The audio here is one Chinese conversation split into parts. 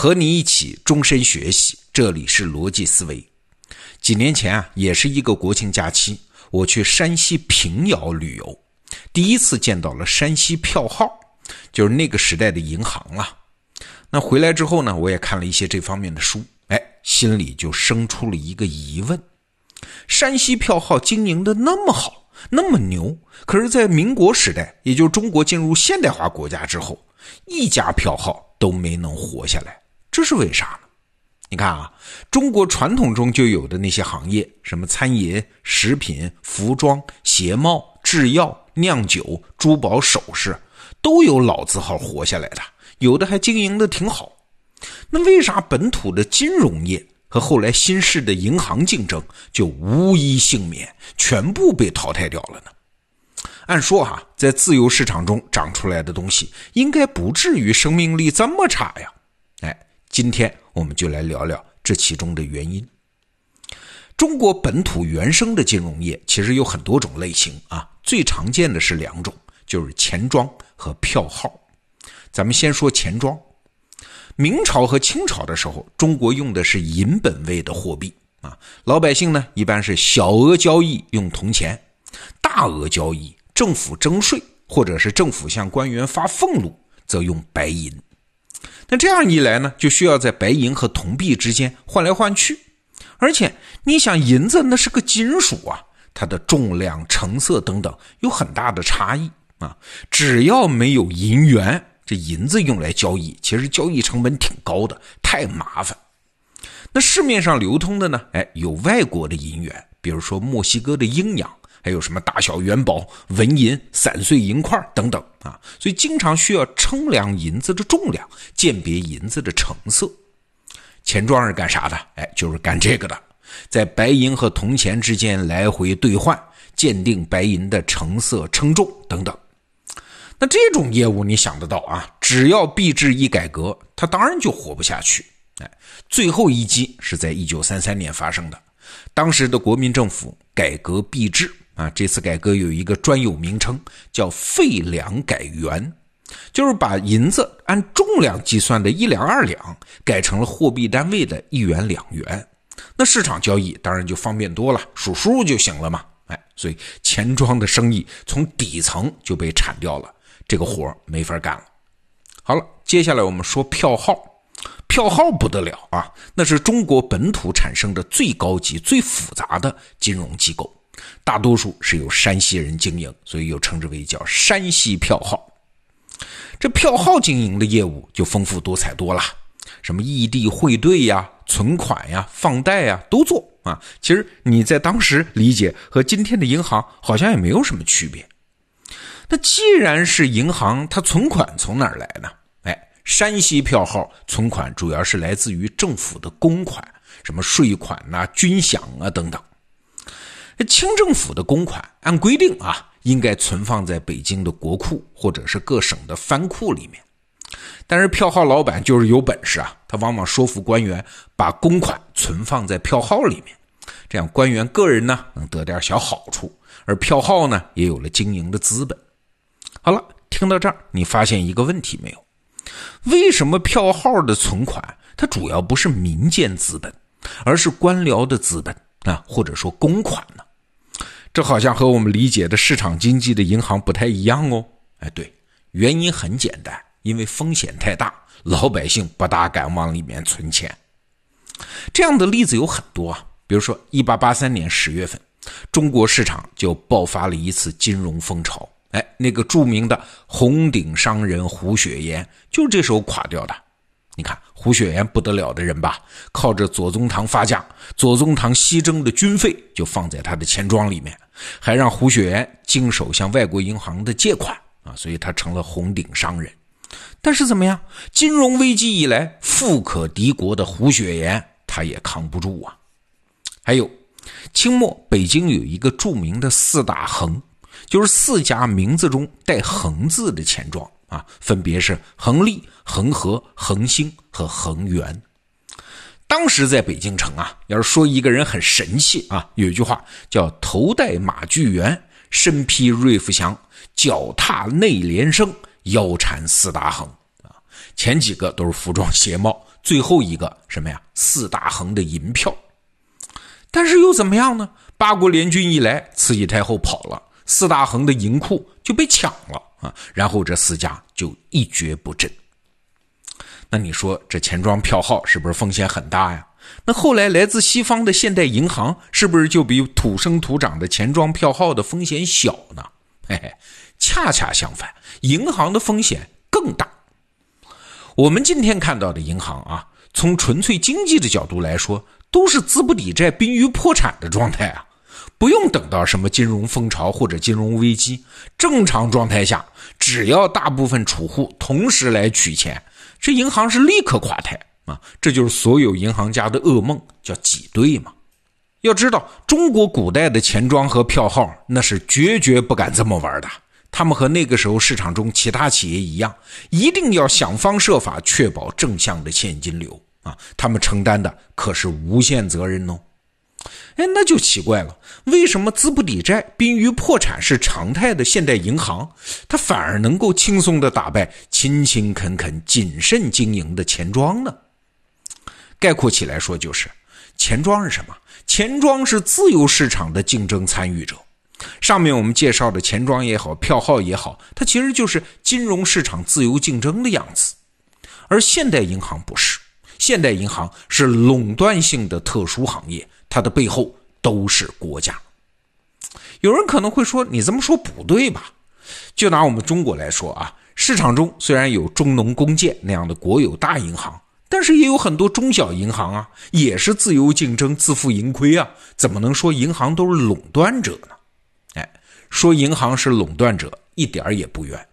和你一起终身学习，这里是逻辑思维。几年前啊，也是一个国庆假期，我去山西平遥旅游，第一次见到了山西票号，就是那个时代的银行了。那回来之后呢，我也看了一些这方面的书，哎，心里就生出了一个疑问：山西票号经营的那么好，那么牛，可是，在民国时代，也就是中国进入现代化国家之后，一家票号都没能活下来，这是为啥呢？你看啊，中国传统中就有的那些行业，什么餐饮、食品、服装、鞋帽、制药、酿酒、珠宝首饰，都有老字号活下来的。有的还经营的挺好，那为啥本土的金融业和后来新式的银行竞争就无一幸免，全部被淘汰掉了呢？按说哈，在自由市场中长出来的东西，应该不至于生命力这么差呀。哎，今天我们就来聊聊这其中的原因。中国本土原生的金融业其实有很多种类型啊，最常见的是两种，就是钱庄和票号。咱们先说钱庄。明朝和清朝的时候，中国用的是银本位的货币啊，老百姓呢一般是小额交易用铜钱，大额交易政府征税或者是政府向官员发俸禄则用白银。那这样一来呢，就需要在白银和铜币之间换来换去，而且你想，银子那是个金属啊，它的重量、成色等等有很大的差异啊，只要没有银元。这银子用来交易，其实交易成本挺高的，太麻烦。那市面上流通的呢？哎，有外国的银元，比如说墨西哥的鹰洋，还有什么大小元宝、纹银、散碎银块等等啊。所以经常需要称量银子的重量，鉴别银子的成色。钱庄是干啥的？哎，就是干这个的，在白银和铜钱之间来回兑换，鉴定白银的成色、称重等等。那这种业务你想得到啊？只要币制一改革，它当然就活不下去。哎，最后一击是在一九三三年发生的。当时的国民政府改革币制啊，这次改革有一个专有名称叫废两改元，就是把银子按重量计算的一两二两改成了货币单位的一元两元。那市场交易当然就方便多了，数数就行了嘛。哎，所以钱庄的生意从底层就被铲掉了。这个活没法干了。好了，接下来我们说票号。票号不得了啊，那是中国本土产生的最高级、最复杂的金融机构，大多数是由山西人经营，所以又称之为叫山西票号。这票号经营的业务就丰富多彩多了，什么异地汇兑呀、存款呀、放贷呀都做啊。其实你在当时理解和今天的银行好像也没有什么区别。那既然是银行，它存款从哪儿来呢？哎，山西票号存款主要是来自于政府的公款，什么税款呐、军饷啊等等。清政府的公款按规定啊，应该存放在北京的国库或者是各省的藩库里面。但是票号老板就是有本事啊，他往往说服官员把公款存放在票号里面，这样官员个人呢能得点小好处，而票号呢也有了经营的资本。好了，听到这儿，你发现一个问题没有？为什么票号的存款它主要不是民间资本，而是官僚的资本啊，或者说公款呢？这好像和我们理解的市场经济的银行不太一样哦。哎，对，原因很简单，因为风险太大，老百姓不大敢往里面存钱。这样的例子有很多啊，比如说一八八三年十月份，中国市场就爆发了一次金融风潮。哎，那个著名的红顶商人胡雪岩，就这时候垮掉的。你看胡雪岩不得了的人吧？靠着左宗棠发家，左宗棠西征的军费就放在他的钱庄里面，还让胡雪岩经手向外国银行的借款啊，所以他成了红顶商人。但是怎么样？金融危机以来，富可敌国的胡雪岩他也扛不住啊。还有，清末北京有一个著名的四大恒。就是四家名字中带“恒”字的钱庄啊，分别是恒利、恒和、恒兴和恒源。当时在北京城啊，要是说一个人很神气啊，有一句话叫“头戴马具圆，身披瑞福祥，脚踏内联升，腰缠四大恒”啊。前几个都是服装鞋帽，最后一个什么呀？四大亨的银票。但是又怎么样呢？八国联军一来，慈禧太后跑了，四大亨的银库就被抢了啊！然后这四家就一蹶不振。那你说这钱庄票号是不是风险很大呀？那后来来自西方的现代银行是不是就比土生土长的钱庄票号的风险小呢？嘿嘿，恰恰相反，银行的风险更大。我们今天看到的银行啊，从纯粹经济的角度来说，都是资不抵债、濒于破产的状态啊！不用等到什么金融风潮或者金融危机，正常状态下，只要大部分储户同时来取钱，这银行是立刻垮台啊！这就是所有银行家的噩梦，叫挤兑嘛。要知道，中国古代的钱庄和票号那是绝绝不敢这么玩的。他们和那个时候市场中其他企业一样，一定要想方设法确保正向的现金流啊！他们承担的可是无限责任哦。哎，那就奇怪了，为什么资不抵债、濒于破产是常态的现代银行，它反而能够轻松地打败勤勤恳恳、谨慎经营的钱庄呢？概括起来说，就是钱庄是什么？钱庄是自由市场的竞争参与者。上面我们介绍的钱庄也好，票号也好，它其实就是金融市场自由竞争的样子。而现代银行不是，现代银行是垄断性的特殊行业，它的背后都是国家。有人可能会说，你这么说不对吧？就拿我们中国来说啊，市场中虽然有中农工建那样的国有大银行，但是也有很多中小银行啊，也是自由竞争、自负盈亏啊，怎么能说银行都是垄断者呢？哎说银行是垄断者一点儿也不冤。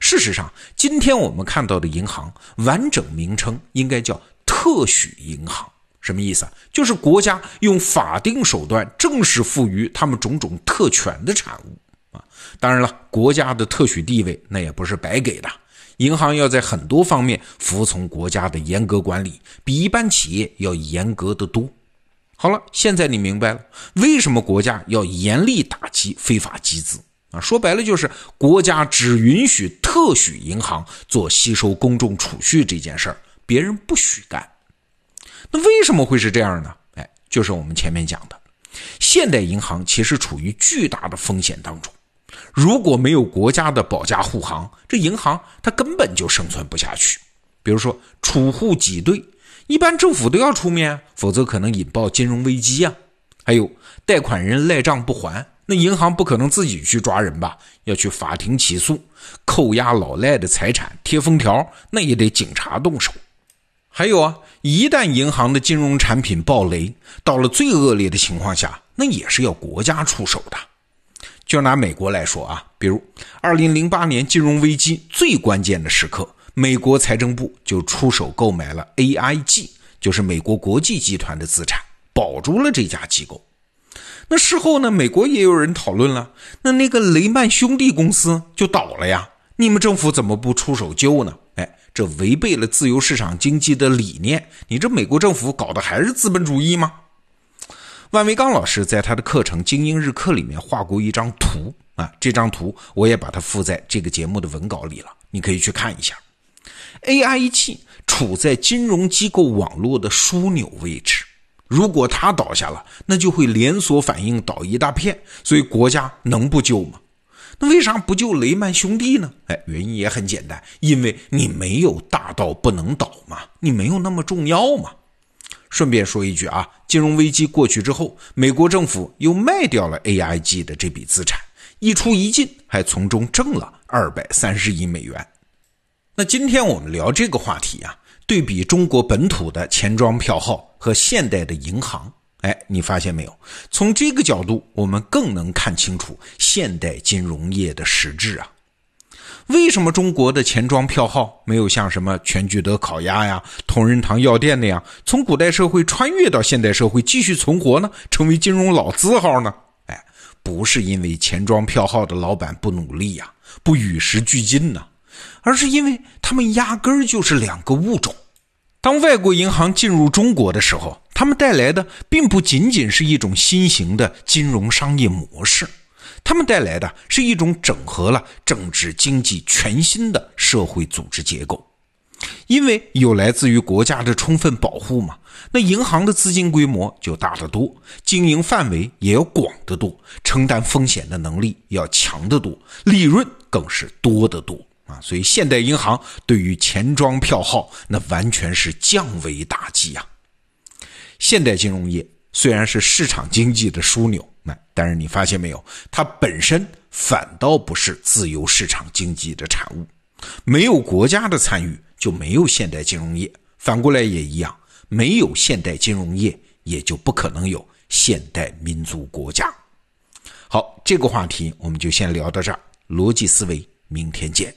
事实上，今天我们看到的银行完整名称应该叫特许银行。什么意思啊？就是国家用法定手段正式赋予他们种种特权的产物啊。当然了，国家的特许地位那也不是白给的。银行要在很多方面服从国家的严格管理，比一般企业要严格得多。好了，现在你明白了为什么国家要严厉打击非法集资啊？说白了就是国家只允许特许银行做吸收公众储蓄这件事儿，别人不许干。那为什么会是这样呢？哎，就是我们前面讲的，现代银行其实处于巨大的风险当中。如果没有国家的保驾护航，这银行它根本就生存不下去。比如说储户挤兑。一般政府都要出面，否则可能引爆金融危机呀。还有贷款人赖账不还，那银行不可能自己去抓人吧？要去法庭起诉，扣押老赖的财产，贴封条，那也得警察动手。还有啊，一旦银行的金融产品爆雷，到了最恶劣的情况下，那也是要国家出手的。就拿美国来说啊，比如二零零八年金融危机最关键的时刻。美国财政部就出手购买了 AIG，就是美国国际集团的资产，保住了这家机构。那事后呢，美国也有人讨论了，那那个雷曼兄弟公司就倒了呀，你们政府怎么不出手救呢？哎，这违背了自由市场经济的理念，你这美国政府搞的还是资本主义吗？万维刚老师在他的课程《精英日课》里面画过一张图啊，这张图我也把它附在这个节目的文稿里了，你可以去看一下。AIG 处在金融机构网络的枢纽位置，如果它倒下了，那就会连锁反应倒一大片，所以国家能不救吗？那为啥不救雷曼兄弟呢？哎，原因也很简单，因为你没有大到不能倒嘛，你没有那么重要嘛。顺便说一句啊，金融危机过去之后，美国政府又卖掉了 AIG 的这笔资产，一出一进还从中挣了二百三十亿美元。那今天我们聊这个话题啊，对比中国本土的钱庄票号和现代的银行，哎，你发现没有？从这个角度，我们更能看清楚现代金融业的实质啊。为什么中国的钱庄票号没有像什么全聚德烤鸭呀、同仁堂药店那样，从古代社会穿越到现代社会继续存活呢？成为金融老字号呢？哎，不是因为钱庄票号的老板不努力呀，不与时俱进呢？而是因为他们压根儿就是两个物种。当外国银行进入中国的时候，他们带来的并不仅仅是一种新型的金融商业模式，他们带来的是一种整合了政治经济全新的社会组织结构。因为有来自于国家的充分保护嘛，那银行的资金规模就大得多，经营范围也要广得多，承担风险的能力要强得多，利润更是多得多啊！所以现代银行对于钱庄票号那完全是降维打击啊！现代金融业虽然是市场经济的枢纽，那但是你发现没有，它本身反倒不是自由市场经济的产物，没有国家的参与。就没有现代金融业，反过来也一样，没有现代金融业，也就不可能有现代民族国家。好，这个话题我们就先聊到这儿。逻辑思维，明天见。